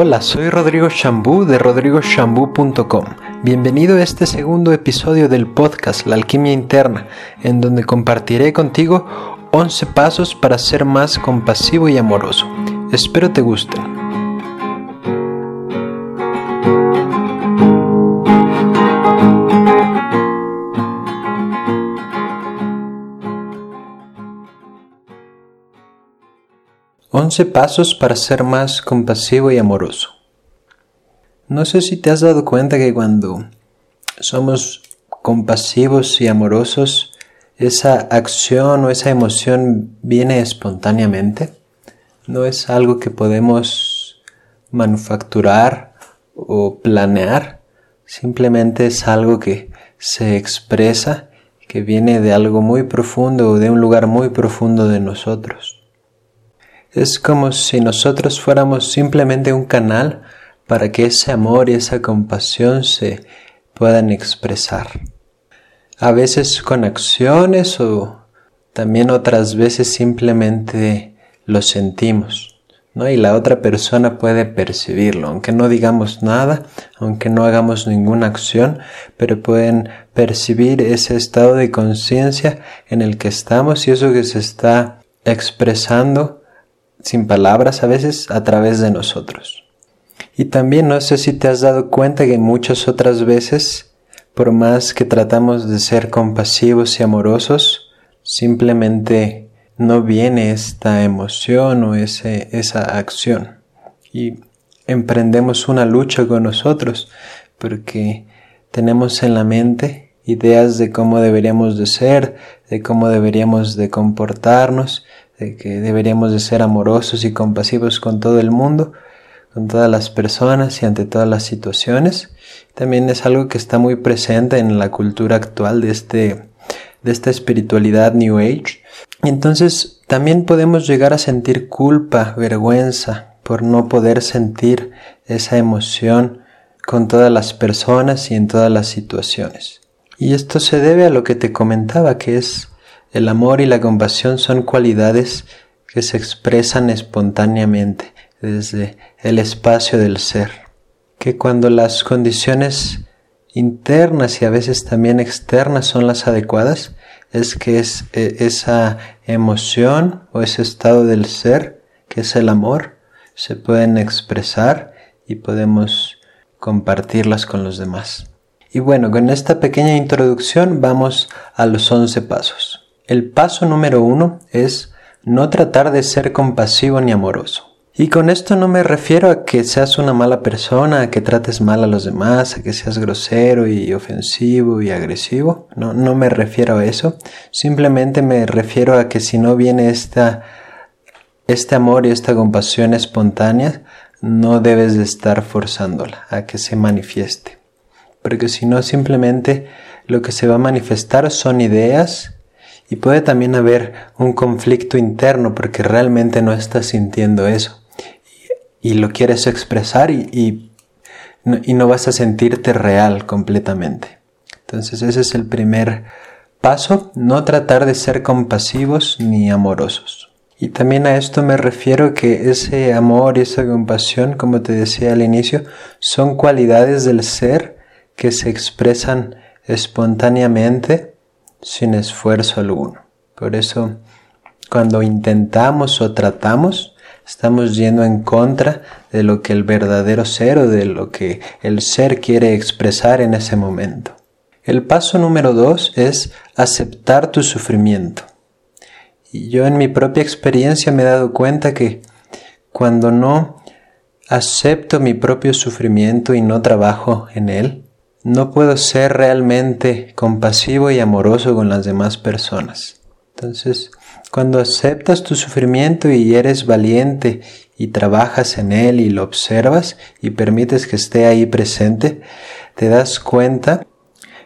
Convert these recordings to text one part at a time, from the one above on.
Hola, soy Rodrigo Shambú de rodrigoshambú.com. Bienvenido a este segundo episodio del podcast La Alquimia Interna, en donde compartiré contigo 11 pasos para ser más compasivo y amoroso. Espero te gusten. Once pasos para ser más compasivo y amoroso. No sé si te has dado cuenta que cuando somos compasivos y amorosos, esa acción o esa emoción viene espontáneamente. No es algo que podemos manufacturar o planear. Simplemente es algo que se expresa, que viene de algo muy profundo o de un lugar muy profundo de nosotros. Es como si nosotros fuéramos simplemente un canal para que ese amor y esa compasión se puedan expresar. A veces con acciones o también otras veces simplemente lo sentimos. ¿no? Y la otra persona puede percibirlo, aunque no digamos nada, aunque no hagamos ninguna acción, pero pueden percibir ese estado de conciencia en el que estamos y eso que se está expresando sin palabras a veces a través de nosotros. Y también no sé si te has dado cuenta que muchas otras veces, por más que tratamos de ser compasivos y amorosos, simplemente no viene esta emoción o ese, esa acción. Y emprendemos una lucha con nosotros porque tenemos en la mente ideas de cómo deberíamos de ser, de cómo deberíamos de comportarnos, de que deberíamos de ser amorosos y compasivos con todo el mundo, con todas las personas y ante todas las situaciones. También es algo que está muy presente en la cultura actual de, este, de esta espiritualidad New Age. entonces también podemos llegar a sentir culpa, vergüenza por no poder sentir esa emoción con todas las personas y en todas las situaciones. Y esto se debe a lo que te comentaba, que es el amor y la compasión son cualidades que se expresan espontáneamente desde el espacio del ser, que cuando las condiciones internas y a veces también externas son las adecuadas, es que e, esa emoción o ese estado del ser, que es el amor, se pueden expresar y podemos compartirlas con los demás. Y bueno, con esta pequeña introducción vamos a los 11 pasos. El paso número uno es no tratar de ser compasivo ni amoroso. Y con esto no me refiero a que seas una mala persona, a que trates mal a los demás, a que seas grosero y ofensivo y agresivo. No, no me refiero a eso. Simplemente me refiero a que si no viene esta, este amor y esta compasión espontánea, no debes de estar forzándola a que se manifieste. Porque si no, simplemente lo que se va a manifestar son ideas y puede también haber un conflicto interno porque realmente no estás sintiendo eso. Y, lo quieres expresar y, y, no, vas a sentirte real completamente. Entonces ese es el primer paso, no tratar de ser compasivos ni amorosos. Y también a esto me refiero que ese amor y esa compasión, como te decía al inicio, son cualidades del ser que se expresan espontáneamente sin esfuerzo alguno. Por eso, cuando intentamos o tratamos, estamos yendo en contra de lo que el verdadero ser o de lo que el ser quiere expresar en ese momento. El paso número dos es aceptar tu sufrimiento. Y yo en mi propia experiencia me he dado cuenta que cuando no acepto mi propio sufrimiento y no trabajo en él, no puedo ser realmente compasivo y amoroso con las demás personas. Entonces, cuando aceptas tu sufrimiento y eres valiente y trabajas en él y lo observas y permites que esté ahí presente, te das cuenta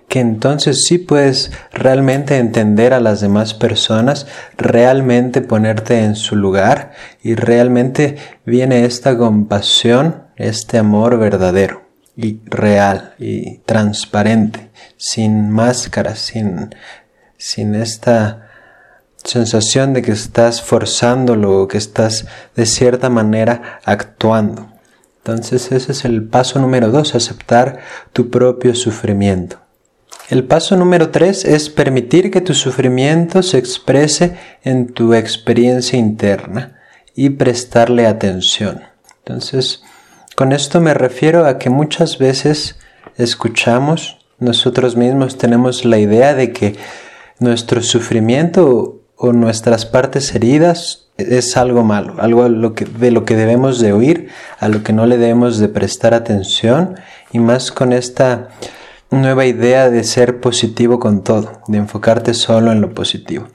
que entonces sí puedes realmente entender a las demás personas, realmente ponerte en su lugar y realmente viene esta compasión, este amor verdadero y real y transparente, sin máscaras, sin, sin esta sensación de que estás forzándolo o que estás de cierta manera actuando. Entonces ese es el paso número dos, aceptar tu propio sufrimiento. El paso número tres es permitir que tu sufrimiento se exprese en tu experiencia interna y prestarle atención. Entonces, con esto me refiero a que muchas veces escuchamos, nosotros mismos tenemos la idea de que nuestro sufrimiento o nuestras partes heridas es algo malo, algo de lo que debemos de oír, a lo que no le debemos de prestar atención y más con esta nueva idea de ser positivo con todo, de enfocarte solo en lo positivo.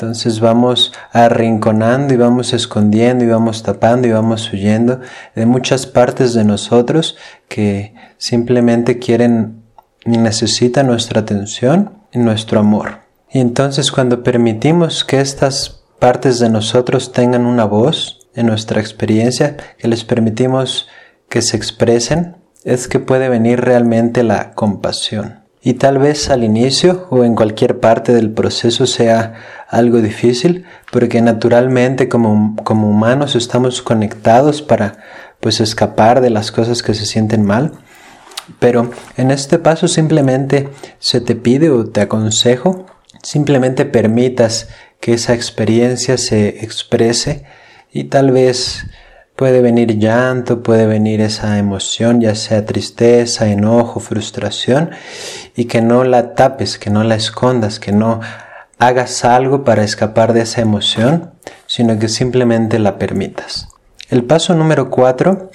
Entonces vamos arrinconando y vamos escondiendo y vamos tapando y vamos huyendo de muchas partes de nosotros que simplemente quieren y necesitan nuestra atención y nuestro amor. Y entonces cuando permitimos que estas partes de nosotros tengan una voz en nuestra experiencia, que les permitimos que se expresen, es que puede venir realmente la compasión. Y tal vez al inicio o en cualquier parte del proceso sea algo difícil, porque naturalmente como, como humanos estamos conectados para pues escapar de las cosas que se sienten mal. Pero en este paso simplemente se te pide o te aconsejo, simplemente permitas que esa experiencia se exprese y tal vez Puede venir llanto, puede venir esa emoción, ya sea tristeza, enojo, frustración, y que no la tapes, que no la escondas, que no hagas algo para escapar de esa emoción, sino que simplemente la permitas. El paso número cuatro,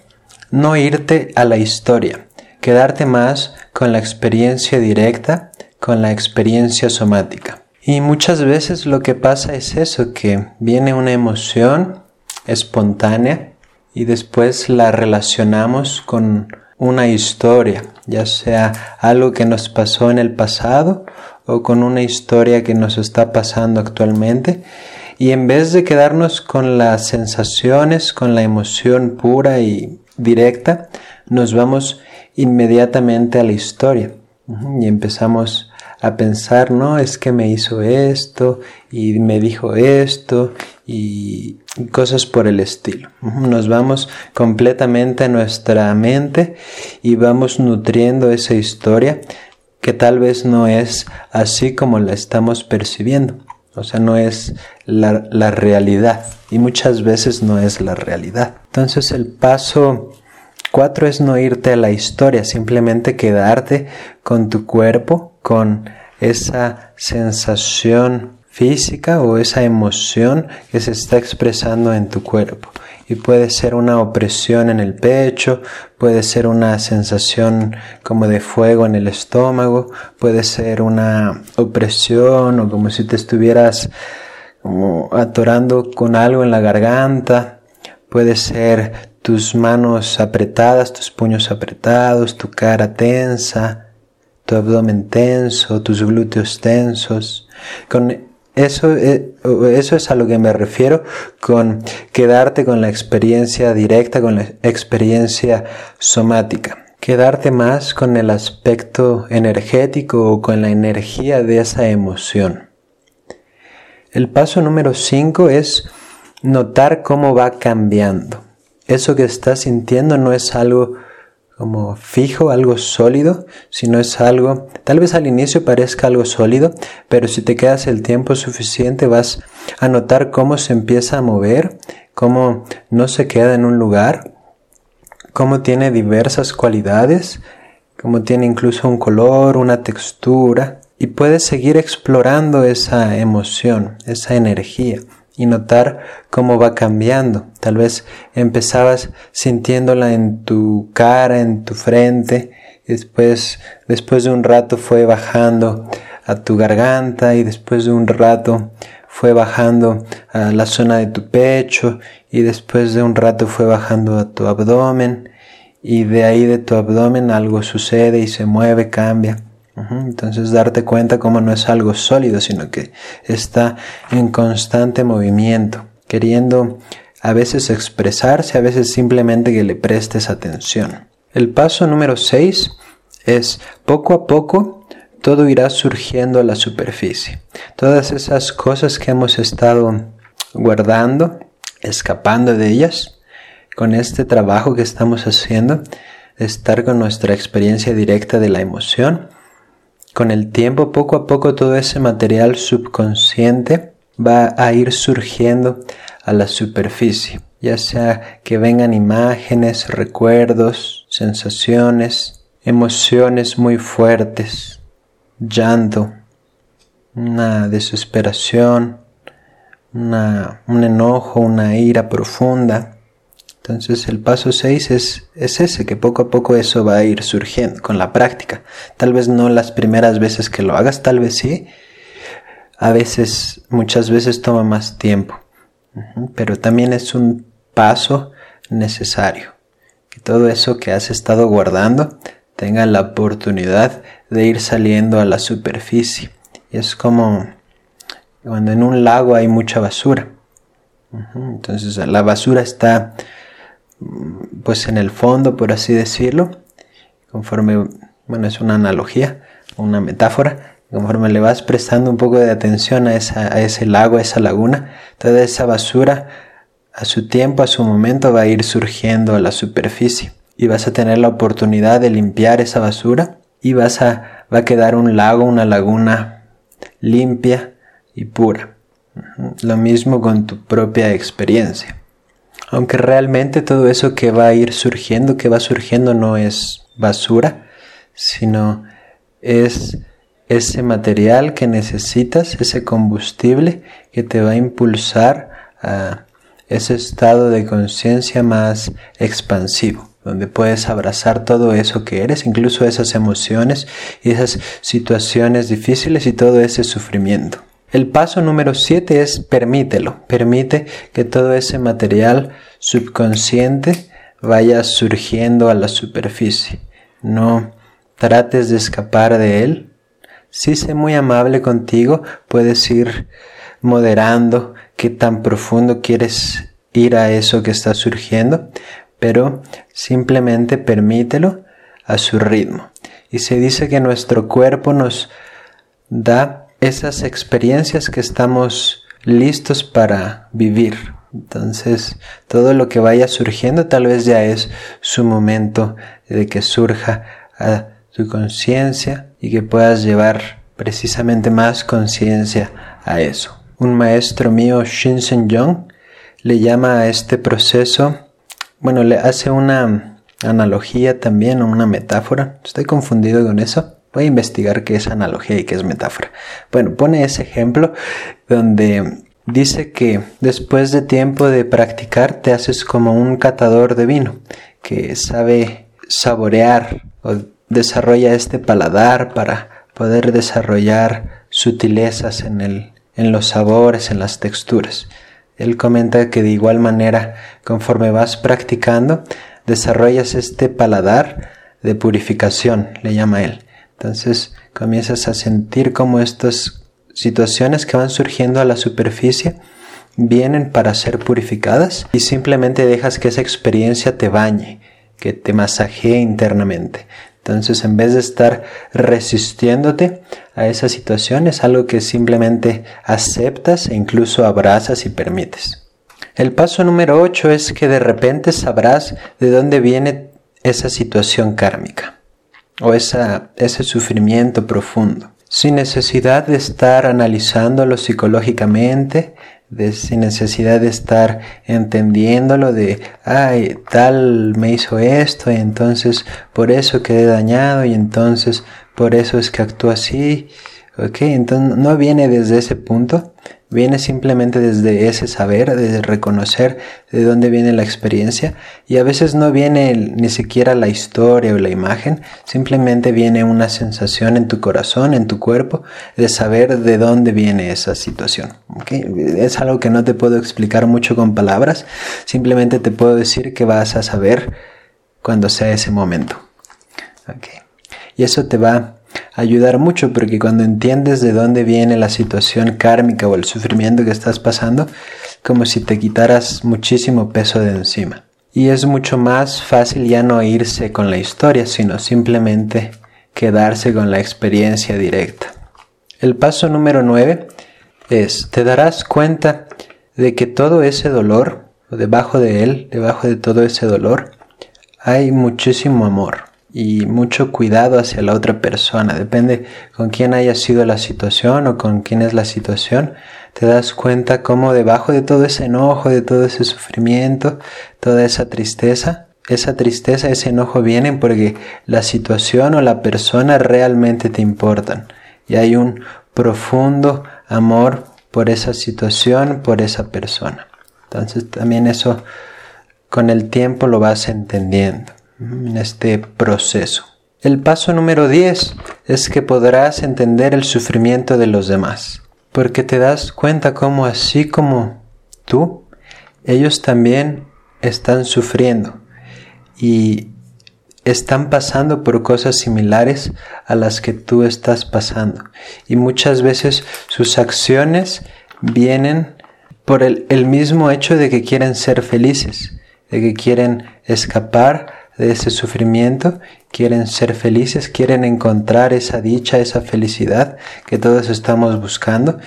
no irte a la historia, quedarte más con la experiencia directa, con la experiencia somática. Y muchas veces lo que pasa es eso, que viene una emoción espontánea y después la relacionamos con una historia, ya sea algo que nos pasó en el pasado o con una historia que nos está pasando actualmente. Y en vez de quedarnos con las sensaciones, con la emoción pura y directa, nos vamos inmediatamente a la historia y empezamos a pensar, no, es que me hizo esto y me dijo esto y cosas por el estilo. Nos vamos completamente a nuestra mente y vamos nutriendo esa historia que tal vez no es así como la estamos percibiendo. O sea, no es la, la realidad y muchas veces no es la realidad. Entonces el paso cuatro es no irte a la historia, simplemente quedarte con tu cuerpo, con esa sensación física o esa emoción que se está expresando en tu cuerpo. Y puede ser una opresión en el pecho, puede ser una sensación como de fuego en el estómago, puede ser una opresión o como si te estuvieras atorando con algo en la garganta, puede ser tus manos apretadas, tus puños apretados, tu cara tensa, tu abdomen tenso, tus glúteos tensos. Con eso, eh, eso es a lo que me refiero con quedarte con la experiencia directa, con la experiencia somática. Quedarte más con el aspecto energético o con la energía de esa emoción. El paso número 5 es notar cómo va cambiando. Eso que estás sintiendo no es algo como fijo, algo sólido, si no es algo, tal vez al inicio parezca algo sólido, pero si te quedas el tiempo suficiente vas a notar cómo se empieza a mover, cómo no se queda en un lugar, cómo tiene diversas cualidades, cómo tiene incluso un color, una textura, y puedes seguir explorando esa emoción, esa energía y notar cómo va cambiando. Tal vez empezabas sintiéndola en tu cara, en tu frente, después, después de un rato fue bajando a tu garganta y después de un rato fue bajando a la zona de tu pecho y después de un rato fue bajando a tu abdomen y de ahí de tu abdomen algo sucede y se mueve, cambia. Entonces darte cuenta cómo no es algo sólido, sino que está en constante movimiento, queriendo a veces expresarse, a veces simplemente que le prestes atención. El paso número 6 es poco a poco todo irá surgiendo a la superficie. Todas esas cosas que hemos estado guardando, escapando de ellas, con este trabajo que estamos haciendo, estar con nuestra experiencia directa de la emoción, con el tiempo, poco a poco, todo ese material subconsciente va a ir surgiendo a la superficie, ya sea que vengan imágenes, recuerdos, sensaciones, emociones muy fuertes, llanto, una desesperación, un enojo, una ira profunda. Entonces el paso 6 es, es ese, que poco a poco eso va a ir surgiendo con la práctica. Tal vez no las primeras veces que lo hagas, tal vez sí. A veces, muchas veces toma más tiempo. Pero también es un paso necesario. Que todo eso que has estado guardando tenga la oportunidad de ir saliendo a la superficie. Y es como cuando en un lago hay mucha basura. Entonces la basura está pues en el fondo, por así decirlo, conforme, bueno, es una analogía, una metáfora, conforme le vas prestando un poco de atención a, ese lago, a esa laguna, toda esa basura a su tiempo, a su momento va a ir surgiendo a la superficie y vas a tener la oportunidad de limpiar esa basura y vas a, va a quedar un lago, una laguna limpia y pura. Lo mismo con tu propia experiencia. Aunque realmente todo eso que va a ir surgiendo, que va surgiendo no es basura, sino es ese material que necesitas, ese combustible que te va a impulsar a ese estado de conciencia más expansivo, donde puedes abrazar todo eso que eres, incluso esas emociones y esas situaciones difíciles y todo ese sufrimiento. El paso número 7 es permítelo, permite que todo ese material subconsciente vaya surgiendo a la superficie. No trates de escapar de él. Si sé muy amable contigo, puedes ir moderando qué tan profundo quieres ir a eso que está surgiendo, pero simplemente permítelo a su ritmo. Y se dice que nuestro cuerpo nos da esas experiencias que estamos listos para vivir. Entonces, todo lo que vaya surgiendo tal vez ya es su momento de que surja a tu conciencia y que puedas llevar precisamente más conciencia a eso. Un maestro mío, Shinsen Jong, le llama a este proceso, bueno, le hace una analogía también una metáfora. Estoy confundido con eso Voy a investigar qué es analogía y qué es metáfora. Bueno, pone ese ejemplo donde dice que después de tiempo de practicar te haces como un catador de vino que sabe saborear o desarrolla este paladar para poder desarrollar sutilezas en, el, en los sabores, en las texturas. Él comenta que de igual manera, conforme vas practicando, desarrollas este paladar de purificación, le llama él. Entonces comienzas a sentir como estas situaciones que van surgiendo a la superficie vienen para ser purificadas y simplemente dejas que esa experiencia te bañe, que te masajee internamente. Entonces, en vez de estar resistiéndote a esa situación, es algo que simplemente aceptas e incluso abrazas y permites. El paso número 8 es que de repente sabrás de dónde viene esa situación kármica o ese sufrimiento profundo, sin necesidad de estar analizándolo psicológicamente, de, sin necesidad de estar entendiéndolo de, ay, tal me hizo esto y entonces por eso quedé dañado y entonces por eso es que actúo así, ok, entonces no viene desde ese punto, Viene simplemente desde ese saber, desde reconocer de dónde viene la experiencia y a veces no viene ni siquiera la historia o la imagen, simplemente viene una sensación en tu corazón, en tu cuerpo, de saber de dónde viene esa situación. Es algo que no te puedo explicar mucho con palabras, simplemente te puedo decir que vas a saber cuando sea ese momento. Y eso te va ayudar mucho porque cuando entiendes de dónde viene la situación kármica o el sufrimiento que estás pasando, como si te quitaras muchísimo peso de encima. Y es mucho más fácil ya no irse con la historia, sino simplemente quedarse con la experiencia directa. El paso número 9 es, te darás cuenta de que todo ese dolor, debajo de él, debajo de todo ese dolor, hay muchísimo amor y mucho cuidado hacia la otra persona. Depende con quién haya sido la situación o con quién es la situación, te das cuenta cómo debajo de todo ese enojo, de todo ese sufrimiento, toda esa tristeza, esa tristeza, ese enojo vienen porque la situación o la persona realmente te importan. Y hay un profundo amor por esa situación, por esa persona. Entonces también eso con el tiempo lo vas entendiendo en este proceso. El paso número 10 es que podrás entender el sufrimiento de los demás, porque te das cuenta cómo así como tú, ellos también están sufriendo y están pasando por cosas similares a las que tú estás pasando. Y muchas veces sus acciones vienen por el, mismo hecho de que quieren ser felices, de que quieren escapar de ese sufrimiento, quieren ser felices, quieren encontrar esa dicha, esa felicidad que todos estamos buscando.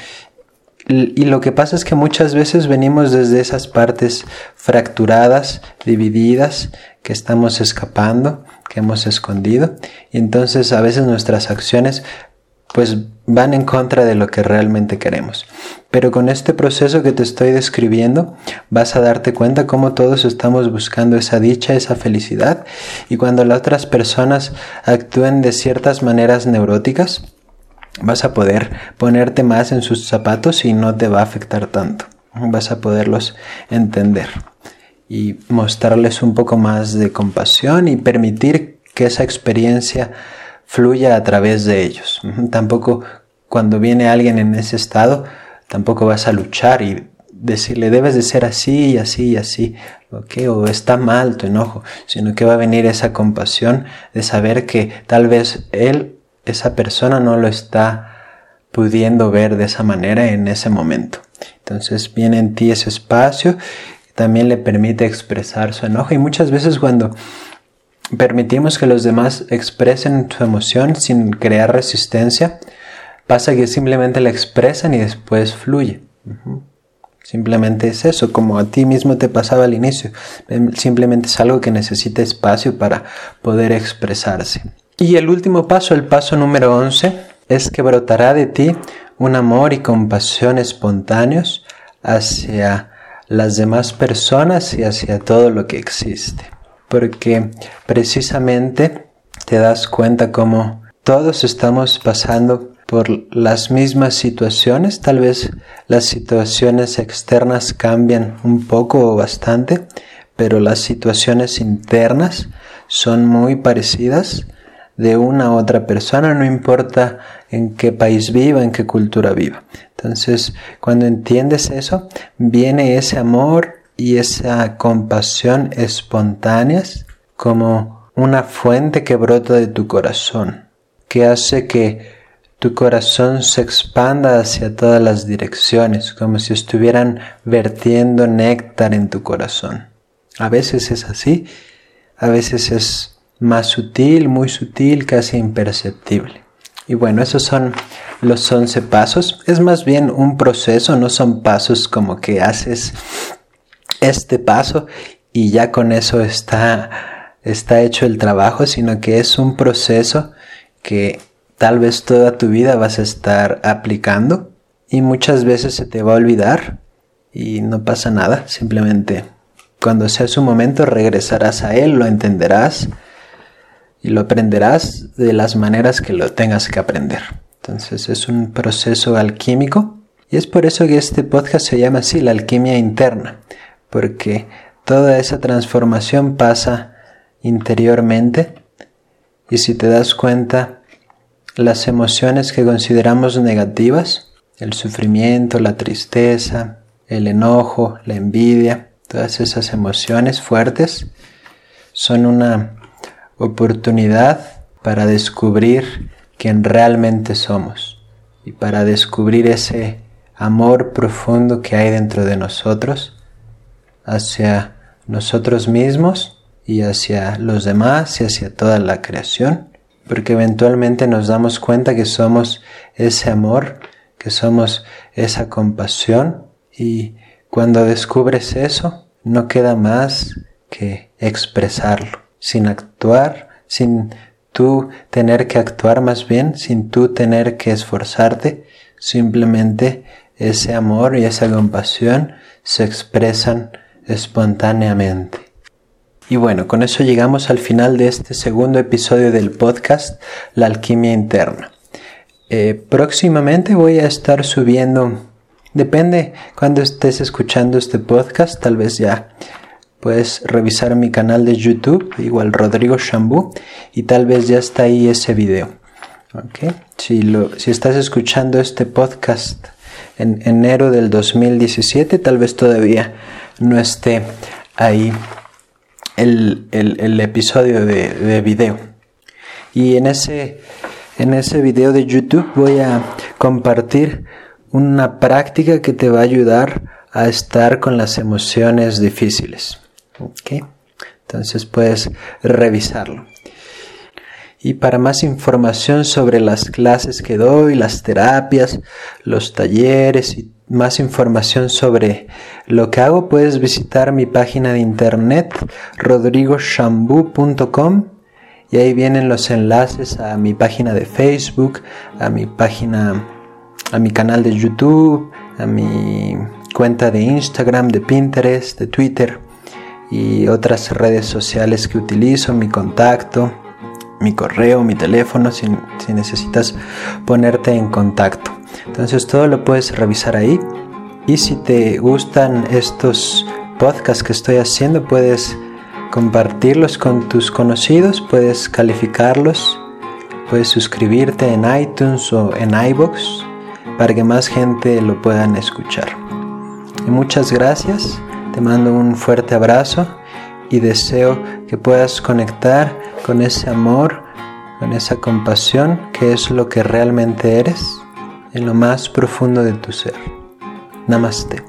Y lo que pasa es que muchas veces venimos desde esas partes fracturadas, divididas, que estamos escapando, que hemos escondido. Y entonces a veces nuestras acciones pues van en contra de lo que realmente queremos. Pero con este proceso que te estoy describiendo, vas a darte cuenta cómo todos estamos buscando esa dicha, esa felicidad, y cuando las otras personas actúen de ciertas maneras neuróticas, vas a poder ponerte más en sus zapatos y no te va a afectar tanto. Vas a poderlos entender y mostrarles un poco más de compasión y permitir que esa experiencia fluya a través de ellos. Tampoco cuando viene alguien en ese estado, tampoco vas a luchar y decirle debes de ser así y así y así, o está mal tu enojo, sino que va a venir esa compasión de saber que tal vez él, esa persona no lo está pudiendo ver de esa manera en ese momento. Entonces viene en ti ese espacio, también le permite expresar su enojo y muchas veces cuando permitimos que los demás expresen su emoción sin crear resistencia, pasa que simplemente la expresan y después fluye. Simplemente es eso, como a ti mismo te pasaba al inicio. Em, simplemente es algo que necesita espacio para poder expresarse. Y el último paso, el paso número 11, es que brotará de ti un amor y compasión espontáneos hacia las demás personas y hacia todo lo que existe porque precisamente te das cuenta como todos estamos pasando por las mismas situaciones, tal vez las situaciones externas cambian un poco o bastante, pero las situaciones internas son muy parecidas de una a otra persona, no importa en qué país viva, en qué cultura viva. Entonces, cuando entiendes eso, viene ese amor y esa compasión espontáneas como una fuente que brota de tu corazón, que hace que tu corazón se expanda hacia todas las direcciones, como si estuvieran vertiendo néctar en tu corazón. A veces es así, a veces es más sutil, muy sutil, casi imperceptible. Y bueno, esos son los 11 pasos. Es más bien un proceso, no son pasos como que haces este paso y ya con eso está, está hecho el trabajo, sino que es un proceso que tal vez toda tu vida vas a estar aplicando y muchas veces se te va a olvidar y no pasa nada, simplemente cuando sea su momento regresarás a él, lo entenderás y lo aprenderás de las maneras que lo tengas que aprender. Entonces es un proceso alquímico y es por eso que este podcast se llama así, la alquimia interna, porque toda esa transformación pasa interiormente. Y si te das cuenta, las emociones que consideramos negativas, el sufrimiento, la tristeza, el enojo, la envidia, todas esas emociones fuertes, son una oportunidad para descubrir quién realmente somos y para descubrir ese amor profundo que hay dentro de nosotros hacia nosotros mismos y hacia los demás y hacia toda la creación, porque eventualmente nos damos cuenta que somos ese amor, que somos esa compasión y cuando descubres eso, no queda más que expresarlo, sin actuar, sin tú tener que actuar más bien, sin tú tener que esforzarte, simplemente ese amor y esa compasión se expresan espontáneamente. Y bueno, con eso llegamos al final de este segundo episodio del podcast La alquimia interna. Eh, próximamente voy a estar subiendo, depende cuando estés escuchando este podcast, tal vez ya puedes revisar mi canal de YouTube, igual Rodrigo Shambú, y tal vez ya está ahí ese video. Okay. Si, lo, si estás escuchando este podcast en enero del 2017, tal vez todavía no esté ahí el, episodio de, video. Y en ese, en ese video de YouTube voy a compartir una práctica que te va a ayudar a estar con las emociones difíciles. Entonces puedes revisarlo. Y para más información sobre las clases que doy, las terapias, los talleres y más información sobre lo que hago, puedes visitar mi página de internet rodrigoshambu.com y ahí vienen los enlaces a mi página de Facebook, a mi página, a mi canal de YouTube, a mi cuenta de Instagram, de Pinterest, de Twitter y otras redes sociales que utilizo, mi contacto, mi correo, mi teléfono, si, si necesitas ponerte en contacto. Entonces todo lo puedes revisar ahí. Y si te gustan estos podcasts que estoy haciendo, puedes compartirlos con tus conocidos, puedes calificarlos, puedes suscribirte en iTunes o en iBox para que más gente lo puedan escuchar. Y muchas gracias, te mando un fuerte abrazo y deseo que puedas conectar con ese amor, con esa compasión que es lo que realmente eres en lo más profundo de tu ser. Namaste.